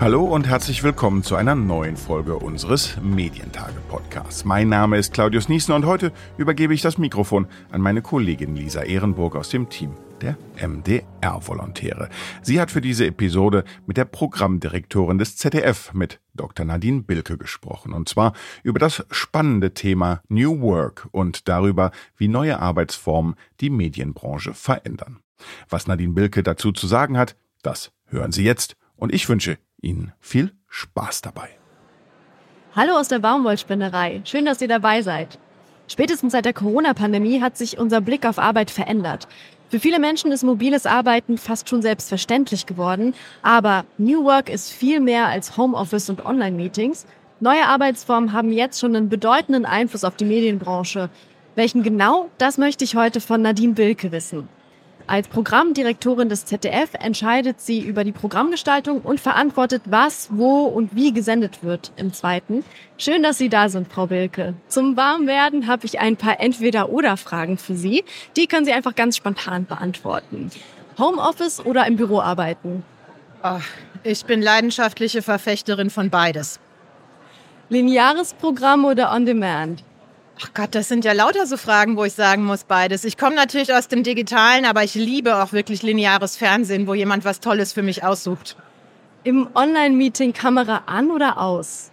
Hallo und herzlich willkommen zu einer neuen Folge unseres Medientage-Podcasts. Mein Name ist Claudius Niesen und heute übergebe ich das Mikrofon an meine Kollegin Lisa Ehrenburg aus dem Team der MDR-Volontäre. Sie hat für diese Episode mit der Programmdirektorin des ZDF, mit Dr. Nadine Bilke, gesprochen. Und zwar über das spannende Thema New Work und darüber, wie neue Arbeitsformen die Medienbranche verändern. Was Nadine Bilke dazu zu sagen hat, das hören Sie jetzt. Und ich wünsche Ihnen viel Spaß dabei. Hallo aus der Baumwollspinnerei. Schön, dass ihr dabei seid. Spätestens seit der Corona-Pandemie hat sich unser Blick auf Arbeit verändert. Für viele Menschen ist mobiles Arbeiten fast schon selbstverständlich geworden, aber New Work ist viel mehr als Homeoffice und Online-Meetings. Neue Arbeitsformen haben jetzt schon einen bedeutenden Einfluss auf die Medienbranche. Welchen genau, das möchte ich heute von Nadine Bilke wissen. Als Programmdirektorin des ZDF entscheidet sie über die Programmgestaltung und verantwortet, was, wo und wie gesendet wird im zweiten. Schön, dass Sie da sind, Frau Wilke. Zum Warmwerden habe ich ein paar Entweder-Oder-Fragen für Sie. Die können Sie einfach ganz spontan beantworten. Homeoffice oder im Büro arbeiten? Oh, ich bin leidenschaftliche Verfechterin von beides. Lineares Programm oder On-Demand? Ach Gott, das sind ja lauter so Fragen, wo ich sagen muss, beides. Ich komme natürlich aus dem Digitalen, aber ich liebe auch wirklich lineares Fernsehen, wo jemand was Tolles für mich aussucht. Im Online-Meeting Kamera an oder aus?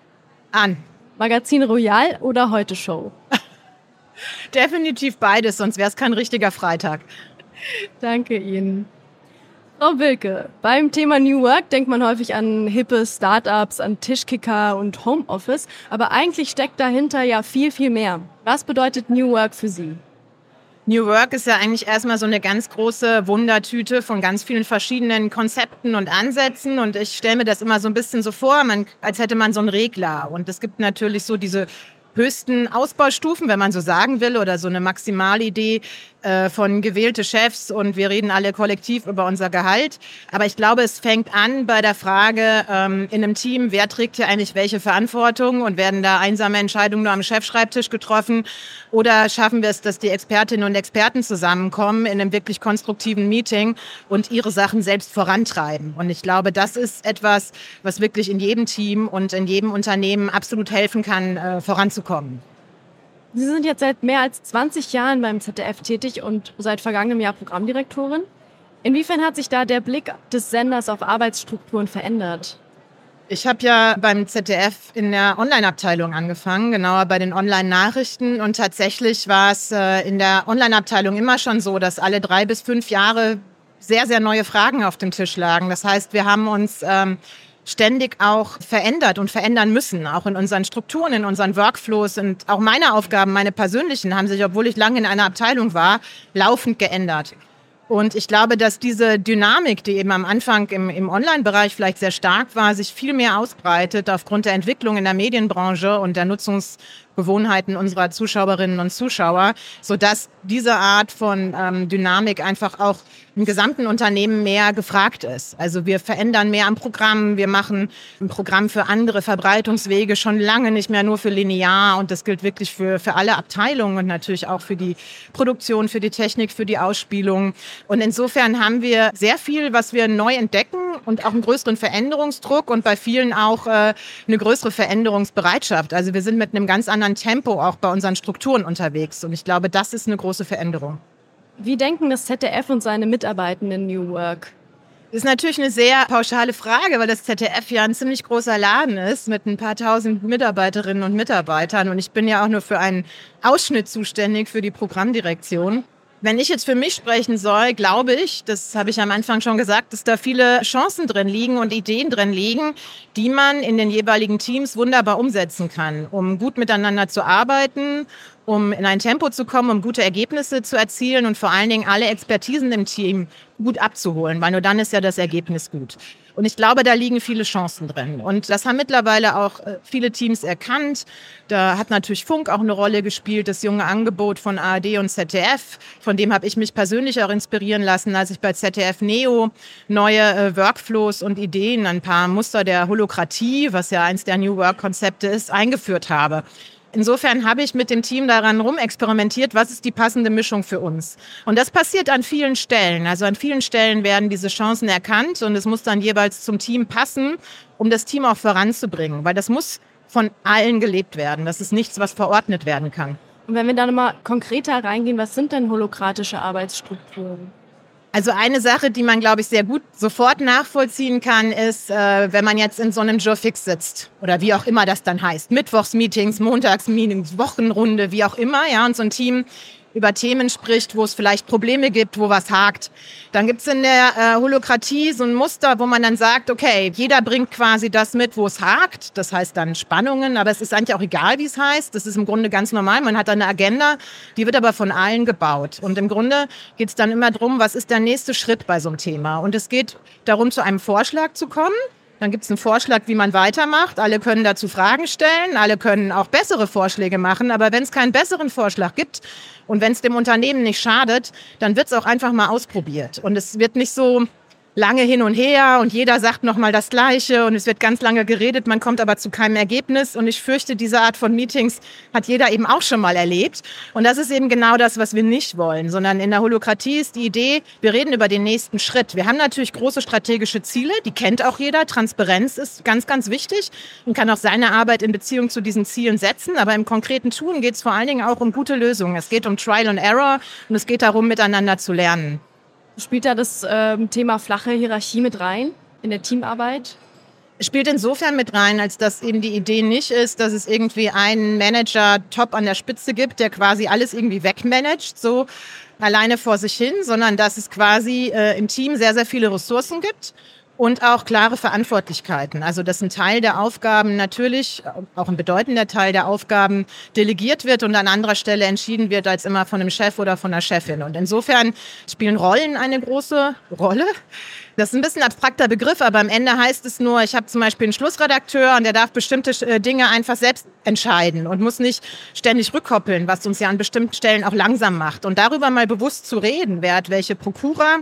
An. Magazin Royal oder Heute Show? Definitiv beides, sonst wäre es kein richtiger Freitag. Danke Ihnen. Frau Wilke, beim Thema New Work denkt man häufig an hippe Startups, an Tischkicker und Homeoffice, aber eigentlich steckt dahinter ja viel, viel mehr. Was bedeutet New Work für Sie? New Work ist ja eigentlich erstmal so eine ganz große Wundertüte von ganz vielen verschiedenen Konzepten und Ansätzen. Und ich stelle mir das immer so ein bisschen so vor, man, als hätte man so einen Regler. Und es gibt natürlich so diese höchsten Ausbaustufen, wenn man so sagen will, oder so eine Maximalidee äh, von gewählte Chefs und wir reden alle kollektiv über unser Gehalt. Aber ich glaube, es fängt an bei der Frage ähm, in einem Team, wer trägt hier eigentlich welche Verantwortung und werden da einsame Entscheidungen nur am Chefschreibtisch getroffen oder schaffen wir es, dass die Expertinnen und Experten zusammenkommen in einem wirklich konstruktiven Meeting und ihre Sachen selbst vorantreiben. Und ich glaube, das ist etwas, was wirklich in jedem Team und in jedem Unternehmen absolut helfen kann, äh, voranzukommen. Sie sind jetzt seit mehr als 20 Jahren beim ZDF tätig und seit vergangenem Jahr Programmdirektorin. Inwiefern hat sich da der Blick des Senders auf Arbeitsstrukturen verändert? Ich habe ja beim ZDF in der Online-Abteilung angefangen, genauer bei den Online-Nachrichten. Und tatsächlich war es äh, in der Online-Abteilung immer schon so, dass alle drei bis fünf Jahre sehr, sehr neue Fragen auf dem Tisch lagen. Das heißt, wir haben uns ähm, ständig auch verändert und verändern müssen, auch in unseren Strukturen, in unseren Workflows und auch meine Aufgaben, meine persönlichen, haben sich, obwohl ich lange in einer Abteilung war, laufend geändert. Und ich glaube, dass diese Dynamik, die eben am Anfang im, im Online-Bereich vielleicht sehr stark war, sich viel mehr ausbreitet aufgrund der Entwicklung in der Medienbranche und der Nutzungsgewohnheiten unserer Zuschauerinnen und Zuschauer, sodass diese Art von ähm, Dynamik einfach auch im gesamten Unternehmen mehr gefragt ist. Also wir verändern mehr am Programm, wir machen ein Programm für andere Verbreitungswege, schon lange nicht mehr nur für linear und das gilt wirklich für, für alle Abteilungen und natürlich auch für die Produktion, für die Technik, für die Ausspielung. Und insofern haben wir sehr viel, was wir neu entdecken und auch einen größeren Veränderungsdruck und bei vielen auch äh, eine größere Veränderungsbereitschaft. Also wir sind mit einem ganz anderen Tempo auch bei unseren Strukturen unterwegs und ich glaube, das ist eine große Veränderung. Wie denken das ZDF und seine Mitarbeitenden New Work? Das ist natürlich eine sehr pauschale Frage, weil das ZDF ja ein ziemlich großer Laden ist mit ein paar tausend Mitarbeiterinnen und Mitarbeitern. Und ich bin ja auch nur für einen Ausschnitt zuständig für die Programmdirektion. Wenn ich jetzt für mich sprechen soll, glaube ich, das habe ich am Anfang schon gesagt, dass da viele Chancen drin liegen und Ideen drin liegen, die man in den jeweiligen Teams wunderbar umsetzen kann, um gut miteinander zu arbeiten, um in ein Tempo zu kommen, um gute Ergebnisse zu erzielen und vor allen Dingen alle Expertisen im Team gut abzuholen, weil nur dann ist ja das Ergebnis gut. Und ich glaube, da liegen viele Chancen drin. Und das haben mittlerweile auch äh, viele Teams erkannt. Da hat natürlich Funk auch eine Rolle gespielt, das junge Angebot von ARD und ZDF. Von dem habe ich mich persönlich auch inspirieren lassen, als ich bei ZDF Neo neue äh, Workflows und Ideen, ein paar Muster der Holokratie, was ja eins der New Work-Konzepte ist, eingeführt habe. Insofern habe ich mit dem Team daran rumexperimentiert, was ist die passende Mischung für uns. Und das passiert an vielen Stellen. Also an vielen Stellen werden diese Chancen erkannt und es muss dann jeweils zum Team passen, um das Team auch voranzubringen. Weil das muss von allen gelebt werden. Das ist nichts, was verordnet werden kann. Und wenn wir da nochmal konkreter reingehen, was sind denn holokratische Arbeitsstrukturen? Also eine Sache, die man, glaube ich, sehr gut sofort nachvollziehen kann, ist, äh, wenn man jetzt in so einem Jurfix sitzt oder wie auch immer das dann heißt, Mittwochsmeetings, Montagsmeetings, Wochenrunde, wie auch immer, ja, und so ein Team über Themen spricht, wo es vielleicht Probleme gibt, wo was hakt. Dann gibt es in der äh, Holokratie so ein Muster, wo man dann sagt, okay, jeder bringt quasi das mit, wo es hakt. Das heißt dann Spannungen, aber es ist eigentlich auch egal, wie es heißt. Das ist im Grunde ganz normal. Man hat eine Agenda, die wird aber von allen gebaut. Und im Grunde geht es dann immer darum, was ist der nächste Schritt bei so einem Thema. Und es geht darum, zu einem Vorschlag zu kommen. Dann gibt es einen Vorschlag, wie man weitermacht. Alle können dazu Fragen stellen, alle können auch bessere Vorschläge machen. Aber wenn es keinen besseren Vorschlag gibt und wenn es dem Unternehmen nicht schadet, dann wird es auch einfach mal ausprobiert. Und es wird nicht so lange hin und her und jeder sagt nochmal das Gleiche und es wird ganz lange geredet, man kommt aber zu keinem Ergebnis und ich fürchte, diese Art von Meetings hat jeder eben auch schon mal erlebt und das ist eben genau das, was wir nicht wollen, sondern in der Holokratie ist die Idee, wir reden über den nächsten Schritt. Wir haben natürlich große strategische Ziele, die kennt auch jeder, Transparenz ist ganz, ganz wichtig und kann auch seine Arbeit in Beziehung zu diesen Zielen setzen, aber im konkreten Tun geht es vor allen Dingen auch um gute Lösungen. Es geht um Trial and Error und es geht darum, miteinander zu lernen. Spielt da das ähm, Thema flache Hierarchie mit rein in der Teamarbeit? Spielt insofern mit rein, als dass eben die Idee nicht ist, dass es irgendwie einen Manager top an der Spitze gibt, der quasi alles irgendwie wegmanagt, so alleine vor sich hin, sondern dass es quasi äh, im Team sehr, sehr viele Ressourcen gibt und auch klare Verantwortlichkeiten. Also dass ein Teil der Aufgaben natürlich, auch ein bedeutender Teil der Aufgaben delegiert wird und an anderer Stelle entschieden wird als immer von einem Chef oder von einer Chefin. Und insofern spielen Rollen eine große Rolle. Das ist ein bisschen abstrakter Begriff, aber am Ende heißt es nur, ich habe zum Beispiel einen Schlussredakteur und der darf bestimmte äh, Dinge einfach selbst entscheiden und muss nicht ständig rückkoppeln, was uns ja an bestimmten Stellen auch langsam macht. Und darüber mal bewusst zu reden, wer hat welche Prokura,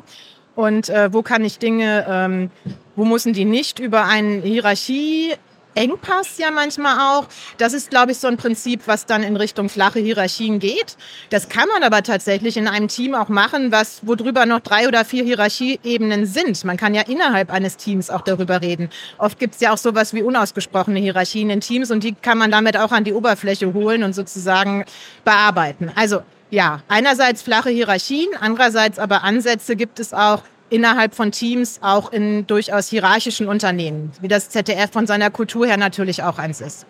und äh, wo kann ich Dinge, ähm, wo müssen die nicht über eine Hierarchie Engpass ja manchmal auch. Das ist, glaube ich, so ein Prinzip, was dann in Richtung flache Hierarchien geht. Das kann man aber tatsächlich in einem Team auch machen, was, wo drüber noch drei oder vier Hierarchieebenen sind. Man kann ja innerhalb eines Teams auch darüber reden. Oft gibt es ja auch sowas wie unausgesprochene Hierarchien in Teams und die kann man damit auch an die Oberfläche holen und sozusagen bearbeiten. Also ja, einerseits flache Hierarchien, andererseits aber Ansätze gibt es auch innerhalb von Teams, auch in durchaus hierarchischen Unternehmen, wie das ZDF von seiner Kultur her natürlich auch eins ist.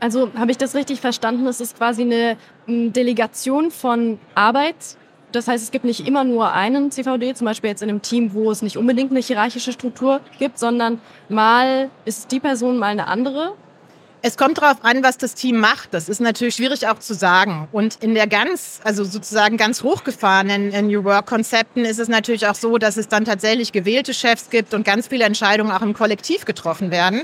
Also habe ich das richtig verstanden? Es ist quasi eine Delegation von Arbeit. Das heißt, es gibt nicht immer nur einen CVD, zum Beispiel jetzt in einem Team, wo es nicht unbedingt eine hierarchische Struktur gibt, sondern mal ist die Person mal eine andere es kommt darauf an, was das Team macht. Das ist natürlich schwierig auch zu sagen. Und in der ganz, also sozusagen ganz hochgefahrenen New Work-Konzepten ist es natürlich auch so, dass es dann tatsächlich gewählte Chefs gibt und ganz viele Entscheidungen auch im Kollektiv getroffen werden.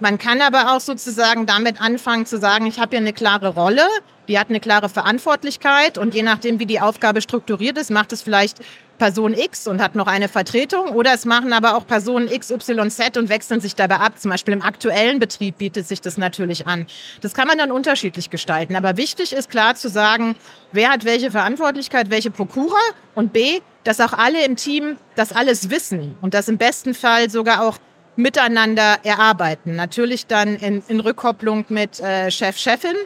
Man kann aber auch sozusagen damit anfangen zu sagen, ich habe hier eine klare Rolle, die hat eine klare Verantwortlichkeit und je nachdem, wie die Aufgabe strukturiert ist, macht es vielleicht Person X und hat noch eine Vertretung oder es machen aber auch Personen X, Y, Z und wechseln sich dabei ab. Zum Beispiel im aktuellen Betrieb bietet sich das natürlich an. Das kann man dann unterschiedlich gestalten. Aber wichtig ist klar zu sagen, wer hat welche Verantwortlichkeit, welche Prokura und B, dass auch alle im Team das alles wissen und das im besten Fall sogar auch miteinander erarbeiten. Natürlich dann in, in Rückkopplung mit äh, Chef, Chefin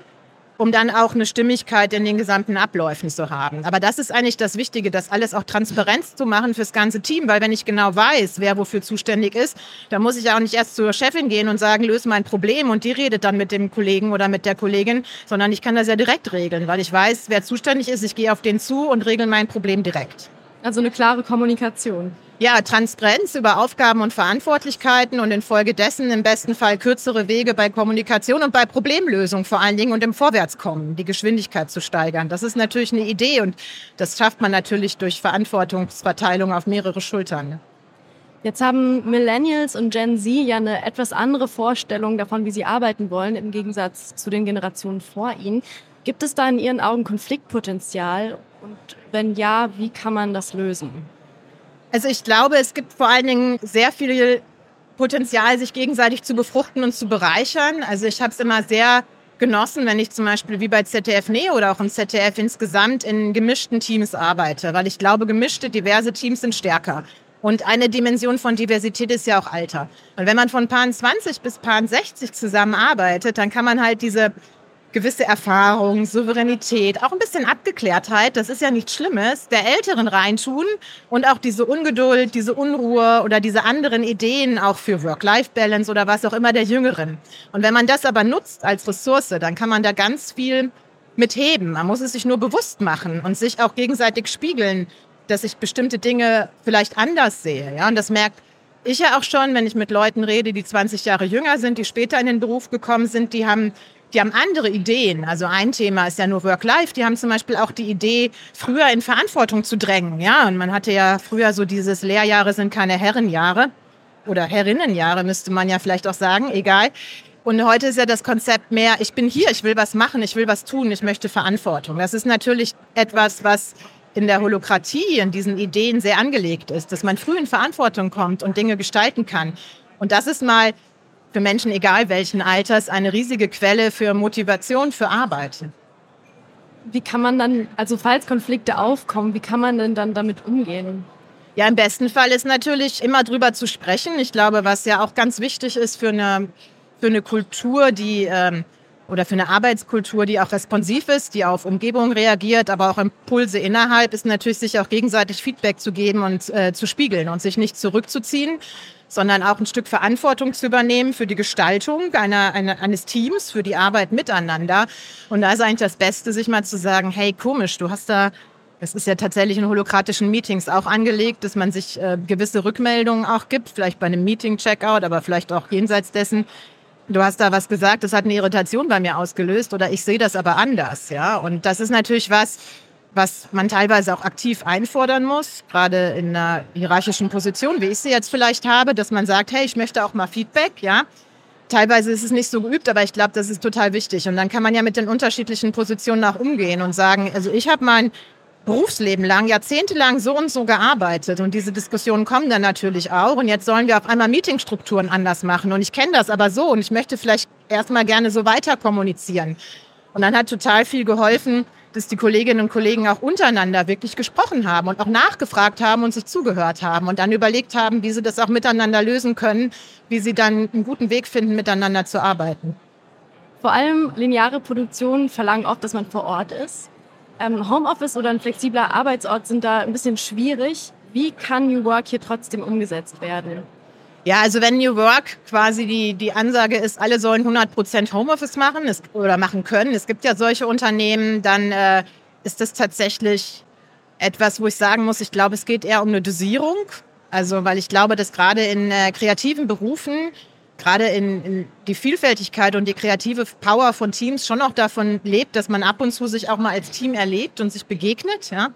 um dann auch eine Stimmigkeit in den gesamten Abläufen zu haben. Aber das ist eigentlich das Wichtige, das alles auch Transparenz zu machen fürs ganze Team, weil wenn ich genau weiß, wer wofür zuständig ist, dann muss ich auch nicht erst zur Chefin gehen und sagen, löse mein Problem und die redet dann mit dem Kollegen oder mit der Kollegin, sondern ich kann das ja direkt regeln, weil ich weiß, wer zuständig ist, ich gehe auf den zu und regle mein Problem direkt. Also eine klare Kommunikation. Ja, Transparenz über Aufgaben und Verantwortlichkeiten und infolgedessen im besten Fall kürzere Wege bei Kommunikation und bei Problemlösung vor allen Dingen und im Vorwärtskommen, die Geschwindigkeit zu steigern. Das ist natürlich eine Idee und das schafft man natürlich durch Verantwortungsverteilung auf mehrere Schultern. Jetzt haben Millennials und Gen Z ja eine etwas andere Vorstellung davon, wie sie arbeiten wollen, im Gegensatz zu den Generationen vor ihnen. Gibt es da in Ihren Augen Konfliktpotenzial? Und wenn ja, wie kann man das lösen? Also ich glaube, es gibt vor allen Dingen sehr viel Potenzial, sich gegenseitig zu befruchten und zu bereichern. Also ich habe es immer sehr genossen, wenn ich zum Beispiel wie bei ZDF Neo oder auch im ZDF insgesamt in gemischten Teams arbeite, weil ich glaube, gemischte, diverse Teams sind stärker. Und eine Dimension von Diversität ist ja auch Alter. Und wenn man von Paaren 20 bis Paaren 60 zusammenarbeitet, dann kann man halt diese gewisse Erfahrung, Souveränität, auch ein bisschen Abgeklärtheit, das ist ja nichts Schlimmes, der Älteren reintun und auch diese Ungeduld, diese Unruhe oder diese anderen Ideen auch für Work-Life-Balance oder was auch immer der Jüngeren. Und wenn man das aber nutzt als Ressource, dann kann man da ganz viel mitheben. Man muss es sich nur bewusst machen und sich auch gegenseitig spiegeln, dass ich bestimmte Dinge vielleicht anders sehe. Ja, und das merkt ich ja auch schon, wenn ich mit Leuten rede, die 20 Jahre jünger sind, die später in den Beruf gekommen sind, die haben die haben andere Ideen. Also ein Thema ist ja nur Work-Life. Die haben zum Beispiel auch die Idee, früher in Verantwortung zu drängen. Ja, und man hatte ja früher so dieses Lehrjahre sind keine Herrenjahre oder Herrinnenjahre müsste man ja vielleicht auch sagen. Egal. Und heute ist ja das Konzept mehr, ich bin hier, ich will was machen, ich will was tun, ich möchte Verantwortung. Das ist natürlich etwas, was in der Holokratie, in diesen Ideen sehr angelegt ist, dass man früh in Verantwortung kommt und Dinge gestalten kann. Und das ist mal für Menschen, egal welchen Alters, eine riesige Quelle für Motivation für Arbeit. Wie kann man dann, also falls Konflikte aufkommen, wie kann man denn dann damit umgehen? Ja, im besten Fall ist natürlich immer drüber zu sprechen. Ich glaube, was ja auch ganz wichtig ist für eine, für eine Kultur, die ähm, oder für eine Arbeitskultur, die auch responsiv ist, die auf Umgebung reagiert, aber auch Impulse innerhalb, ist natürlich sich auch gegenseitig Feedback zu geben und äh, zu spiegeln und sich nicht zurückzuziehen, sondern auch ein Stück Verantwortung zu übernehmen für die Gestaltung einer, einer, eines Teams, für die Arbeit miteinander. Und da ist eigentlich das Beste, sich mal zu sagen, hey, komisch, du hast da es ist ja tatsächlich in holokratischen Meetings auch angelegt, dass man sich äh, gewisse Rückmeldungen auch gibt, vielleicht bei einem Meeting-Checkout, aber vielleicht auch jenseits dessen. Du hast da was gesagt, das hat eine Irritation bei mir ausgelöst oder ich sehe das aber anders, ja. Und das ist natürlich was, was man teilweise auch aktiv einfordern muss, gerade in einer hierarchischen Position, wie ich sie jetzt vielleicht habe, dass man sagt, hey, ich möchte auch mal Feedback, ja. Teilweise ist es nicht so geübt, aber ich glaube, das ist total wichtig. Und dann kann man ja mit den unterschiedlichen Positionen auch umgehen und sagen, also ich habe mein Berufsleben lang, jahrzehntelang so und so gearbeitet. Und diese Diskussionen kommen dann natürlich auch. Und jetzt sollen wir auf einmal Meetingstrukturen anders machen. Und ich kenne das aber so und ich möchte vielleicht erstmal gerne so weiter kommunizieren. Und dann hat total viel geholfen, dass die Kolleginnen und Kollegen auch untereinander wirklich gesprochen haben und auch nachgefragt haben und sich zugehört haben und dann überlegt haben, wie sie das auch miteinander lösen können, wie sie dann einen guten Weg finden, miteinander zu arbeiten. Vor allem lineare Produktionen verlangen oft, dass man vor Ort ist. Ähm, Homeoffice oder ein flexibler Arbeitsort sind da ein bisschen schwierig. Wie kann New Work hier trotzdem umgesetzt werden? Ja, also wenn New Work quasi die, die Ansage ist, alle sollen 100% Homeoffice machen es, oder machen können, es gibt ja solche Unternehmen, dann äh, ist das tatsächlich etwas, wo ich sagen muss, ich glaube, es geht eher um eine Dosierung. Also, weil ich glaube, dass gerade in äh, kreativen Berufen, gerade in, in die Vielfältigkeit und die kreative Power von Teams schon auch davon lebt, dass man ab und zu sich auch mal als Team erlebt und sich begegnet. Ja.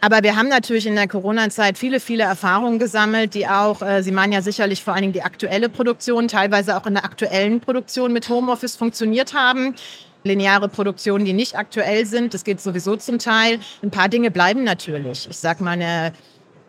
Aber wir haben natürlich in der Corona-Zeit viele, viele Erfahrungen gesammelt, die auch, äh, Sie meinen ja sicherlich vor allen Dingen die aktuelle Produktion, teilweise auch in der aktuellen Produktion mit Homeoffice funktioniert haben. Lineare Produktionen, die nicht aktuell sind, das geht sowieso zum Teil. Ein paar Dinge bleiben natürlich. Ich sag mal, eine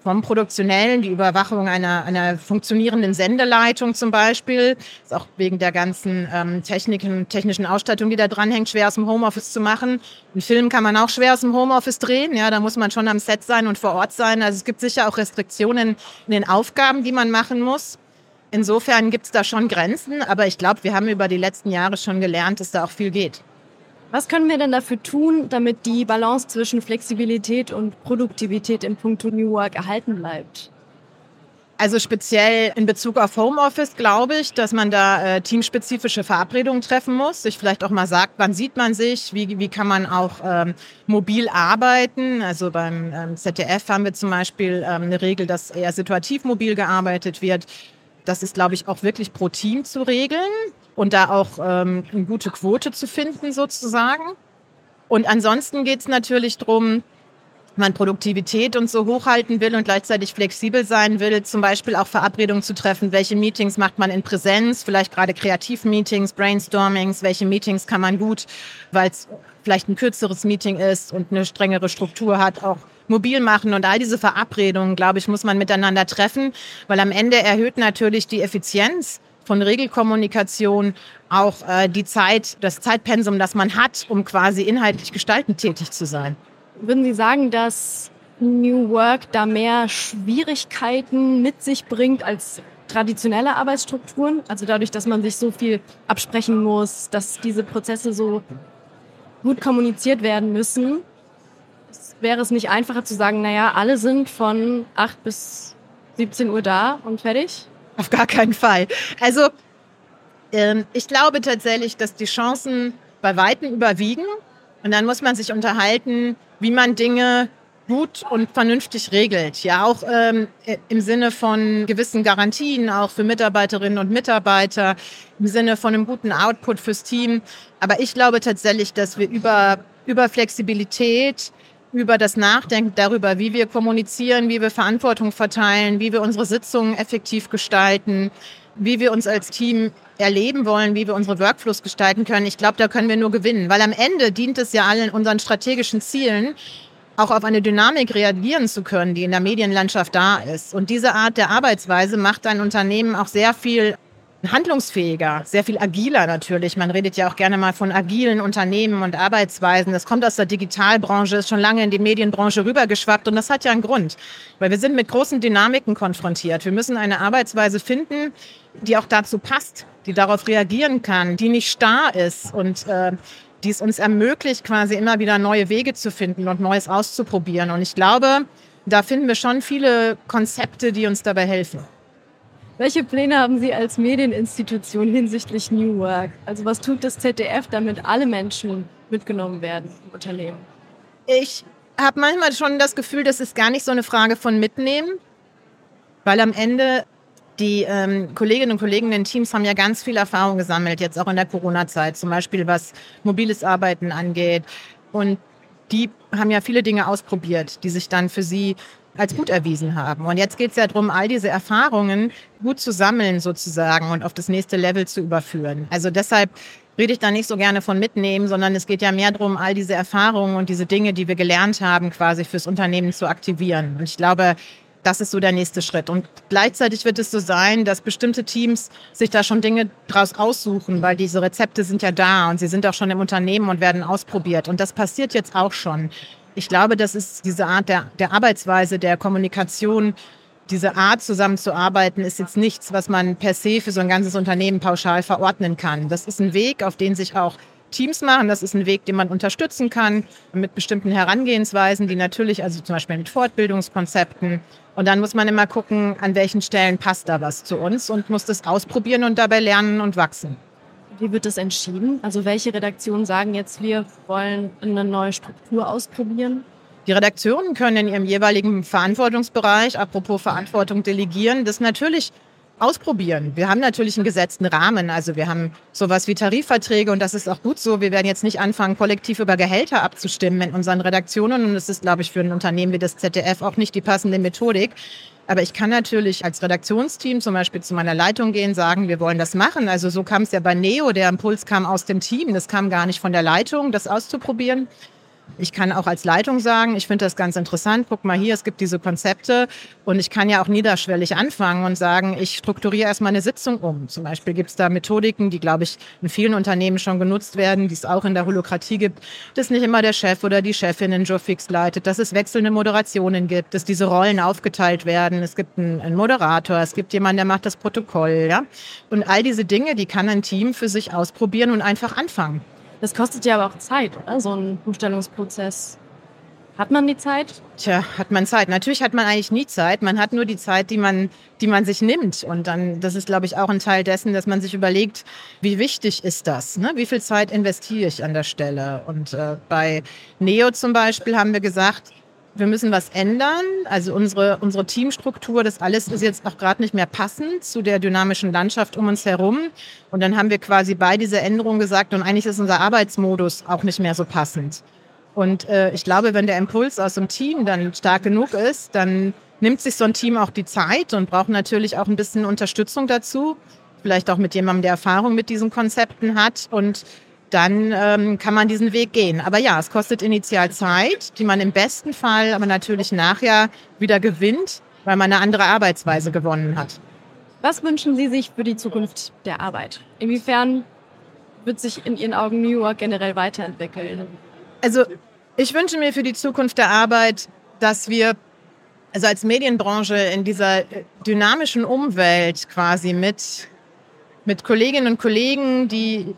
vom Produktionellen, die Überwachung einer, einer funktionierenden Sendeleitung zum Beispiel. Ist auch wegen der ganzen ähm, Techniken, technischen Ausstattung, die da dranhängt, schwer aus dem Homeoffice zu machen. Einen Film kann man auch schwer aus dem Homeoffice drehen. Ja, da muss man schon am Set sein und vor Ort sein. Also es gibt sicher auch Restriktionen in den Aufgaben, die man machen muss. Insofern gibt es da schon Grenzen, aber ich glaube, wir haben über die letzten Jahre schon gelernt, dass da auch viel geht. Was können wir denn dafür tun, damit die Balance zwischen Flexibilität und Produktivität im Punkt New Work erhalten bleibt? Also speziell in Bezug auf Homeoffice glaube ich, dass man da äh, teamspezifische Verabredungen treffen muss, sich vielleicht auch mal sagt, wann sieht man sich, wie, wie kann man auch ähm, mobil arbeiten. Also beim ähm, ZDF haben wir zum Beispiel ähm, eine Regel, dass eher situativ mobil gearbeitet wird. Das ist, glaube ich, auch wirklich pro Team zu regeln und da auch ähm, eine gute Quote zu finden sozusagen. Und ansonsten geht es natürlich darum, man Produktivität und so hochhalten will und gleichzeitig flexibel sein will, zum Beispiel auch Verabredungen zu treffen, welche Meetings macht man in Präsenz, vielleicht gerade Kreativmeetings, Brainstormings, welche Meetings kann man gut, weil es vielleicht ein kürzeres Meeting ist und eine strengere Struktur hat, auch mobil machen. Und all diese Verabredungen, glaube ich, muss man miteinander treffen, weil am Ende erhöht natürlich die Effizienz von Regelkommunikation, auch äh, die Zeit, das Zeitpensum, das man hat, um quasi inhaltlich gestaltend tätig zu sein. Würden Sie sagen, dass New Work da mehr Schwierigkeiten mit sich bringt als traditionelle Arbeitsstrukturen? Also dadurch, dass man sich so viel absprechen muss, dass diese Prozesse so gut kommuniziert werden müssen, wäre es nicht einfacher zu sagen, naja, alle sind von 8 bis 17 Uhr da und fertig? Auf gar keinen Fall. Also ähm, ich glaube tatsächlich, dass die Chancen bei Weitem überwiegen. Und dann muss man sich unterhalten, wie man Dinge gut und vernünftig regelt. Ja, auch ähm, im Sinne von gewissen Garantien, auch für Mitarbeiterinnen und Mitarbeiter, im Sinne von einem guten Output fürs Team. Aber ich glaube tatsächlich, dass wir über, über Flexibilität, über das Nachdenken darüber, wie wir kommunizieren, wie wir Verantwortung verteilen, wie wir unsere Sitzungen effektiv gestalten, wie wir uns als Team erleben wollen, wie wir unsere Workflows gestalten können. Ich glaube, da können wir nur gewinnen, weil am Ende dient es ja allen unseren strategischen Zielen, auch auf eine Dynamik reagieren zu können, die in der Medienlandschaft da ist. Und diese Art der Arbeitsweise macht ein Unternehmen auch sehr viel handlungsfähiger, sehr viel agiler natürlich. Man redet ja auch gerne mal von agilen Unternehmen und Arbeitsweisen. Das kommt aus der Digitalbranche, ist schon lange in die Medienbranche rübergeschwappt und das hat ja einen Grund, weil wir sind mit großen Dynamiken konfrontiert. Wir müssen eine Arbeitsweise finden, die auch dazu passt, die darauf reagieren kann, die nicht starr ist und äh, die es uns ermöglicht, quasi immer wieder neue Wege zu finden und Neues auszuprobieren. Und ich glaube, da finden wir schon viele Konzepte, die uns dabei helfen. Welche Pläne haben Sie als Medieninstitution hinsichtlich New Work? Also was tut das ZDF, damit alle Menschen mitgenommen werden im Unternehmen? Ich habe manchmal schon das Gefühl, das ist gar nicht so eine Frage von mitnehmen, weil am Ende die ähm, Kolleginnen und Kollegen in den Teams haben ja ganz viel Erfahrung gesammelt, jetzt auch in der Corona-Zeit, zum Beispiel was mobiles Arbeiten angeht. Und die haben ja viele Dinge ausprobiert, die sich dann für sie als gut erwiesen haben. Und jetzt geht es ja darum, all diese Erfahrungen gut zu sammeln sozusagen und auf das nächste Level zu überführen. Also deshalb rede ich da nicht so gerne von mitnehmen, sondern es geht ja mehr darum, all diese Erfahrungen und diese Dinge, die wir gelernt haben, quasi fürs Unternehmen zu aktivieren. Und ich glaube, das ist so der nächste Schritt. Und gleichzeitig wird es so sein, dass bestimmte Teams sich da schon Dinge draus aussuchen, weil diese Rezepte sind ja da und sie sind auch schon im Unternehmen und werden ausprobiert. Und das passiert jetzt auch schon. Ich glaube, das ist diese Art der, der Arbeitsweise, der Kommunikation, diese Art zusammenzuarbeiten, ist jetzt nichts, was man per se für so ein ganzes Unternehmen pauschal verordnen kann. Das ist ein Weg, auf den sich auch Teams machen. Das ist ein Weg, den man unterstützen kann mit bestimmten Herangehensweisen, die natürlich, also zum Beispiel mit Fortbildungskonzepten. Und dann muss man immer gucken, an welchen Stellen passt da was zu uns und muss das ausprobieren und dabei lernen und wachsen. Wie wird das entschieden? Also welche Redaktionen sagen jetzt, wir wollen eine neue Struktur ausprobieren? Die Redaktionen können in ihrem jeweiligen Verantwortungsbereich, apropos Verantwortung delegieren, das natürlich ausprobieren. Wir haben natürlich einen gesetzten Rahmen. Also wir haben sowas wie Tarifverträge und das ist auch gut so. Wir werden jetzt nicht anfangen, kollektiv über Gehälter abzustimmen in unseren Redaktionen. Und das ist, glaube ich, für ein Unternehmen wie das ZDF auch nicht die passende Methodik. Aber ich kann natürlich als Redaktionsteam zum Beispiel zu meiner Leitung gehen, sagen, wir wollen das machen. Also so kam es ja bei Neo. Der Impuls kam aus dem Team. Das kam gar nicht von der Leitung, das auszuprobieren. Ich kann auch als Leitung sagen, ich finde das ganz interessant. Guck mal hier, es gibt diese Konzepte. Und ich kann ja auch niederschwellig anfangen und sagen, ich strukturiere erstmal eine Sitzung um. Zum Beispiel gibt es da Methodiken, die, glaube ich, in vielen Unternehmen schon genutzt werden, die es auch in der Holokratie gibt, dass nicht immer der Chef oder die Chefin den Job fix leitet, dass es wechselnde Moderationen gibt, dass diese Rollen aufgeteilt werden. Es gibt einen, einen Moderator, es gibt jemanden, der macht das Protokoll. Ja? Und all diese Dinge, die kann ein Team für sich ausprobieren und einfach anfangen. Das kostet ja aber auch Zeit, oder? so ein Umstellungsprozess. Hat man die Zeit? Tja, hat man Zeit. Natürlich hat man eigentlich nie Zeit. Man hat nur die Zeit, die man, die man sich nimmt. Und dann, das ist, glaube ich, auch ein Teil dessen, dass man sich überlegt, wie wichtig ist das? Ne? Wie viel Zeit investiere ich an der Stelle? Und äh, bei Neo zum Beispiel haben wir gesagt, wir müssen was ändern. Also unsere, unsere Teamstruktur, das alles ist jetzt auch gerade nicht mehr passend zu der dynamischen Landschaft um uns herum. Und dann haben wir quasi bei dieser Änderung gesagt, und eigentlich ist unser Arbeitsmodus auch nicht mehr so passend. Und äh, ich glaube, wenn der Impuls aus dem Team dann stark genug ist, dann nimmt sich so ein Team auch die Zeit und braucht natürlich auch ein bisschen Unterstützung dazu. Vielleicht auch mit jemandem, der Erfahrung mit diesen Konzepten hat. Und dann ähm, kann man diesen Weg gehen. Aber ja, es kostet initial Zeit, die man im besten Fall aber natürlich nachher wieder gewinnt, weil man eine andere Arbeitsweise gewonnen hat. Was wünschen Sie sich für die Zukunft der Arbeit? Inwiefern wird sich in Ihren Augen New York generell weiterentwickeln? Also ich wünsche mir für die Zukunft der Arbeit, dass wir also als Medienbranche in dieser dynamischen Umwelt quasi mit, mit Kolleginnen und Kollegen, die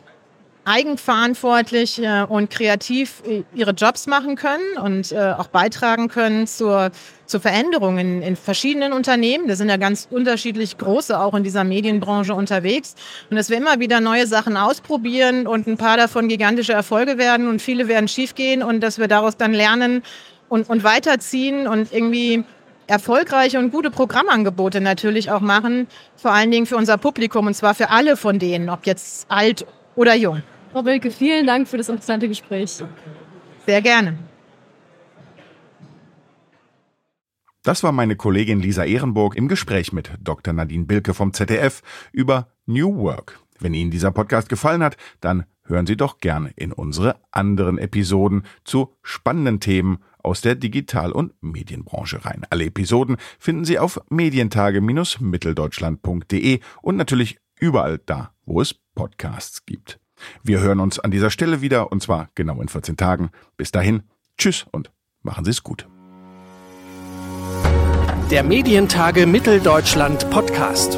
eigenverantwortlich äh, und kreativ äh, ihre Jobs machen können und äh, auch beitragen können zur, zur Veränderung in, in verschiedenen Unternehmen. Da sind ja ganz unterschiedlich große auch in dieser Medienbranche unterwegs. Und dass wir immer wieder neue Sachen ausprobieren und ein paar davon gigantische Erfolge werden und viele werden schiefgehen und dass wir daraus dann lernen und, und weiterziehen und irgendwie erfolgreiche und gute Programmangebote natürlich auch machen, vor allen Dingen für unser Publikum und zwar für alle von denen, ob jetzt alt oder jung. Frau Wilke, vielen Dank für das interessante Gespräch. Sehr gerne. Das war meine Kollegin Lisa Ehrenburg im Gespräch mit Dr. Nadine Bilke vom ZDF über New Work. Wenn Ihnen dieser Podcast gefallen hat, dann hören Sie doch gerne in unsere anderen Episoden zu spannenden Themen aus der Digital- und Medienbranche rein. Alle Episoden finden Sie auf medientage-mitteldeutschland.de und natürlich überall da, wo es Podcasts gibt. Wir hören uns an dieser Stelle wieder und zwar genau in 14 Tagen. Bis dahin, tschüss und machen Sie es gut. Der Medientage Mitteldeutschland Podcast.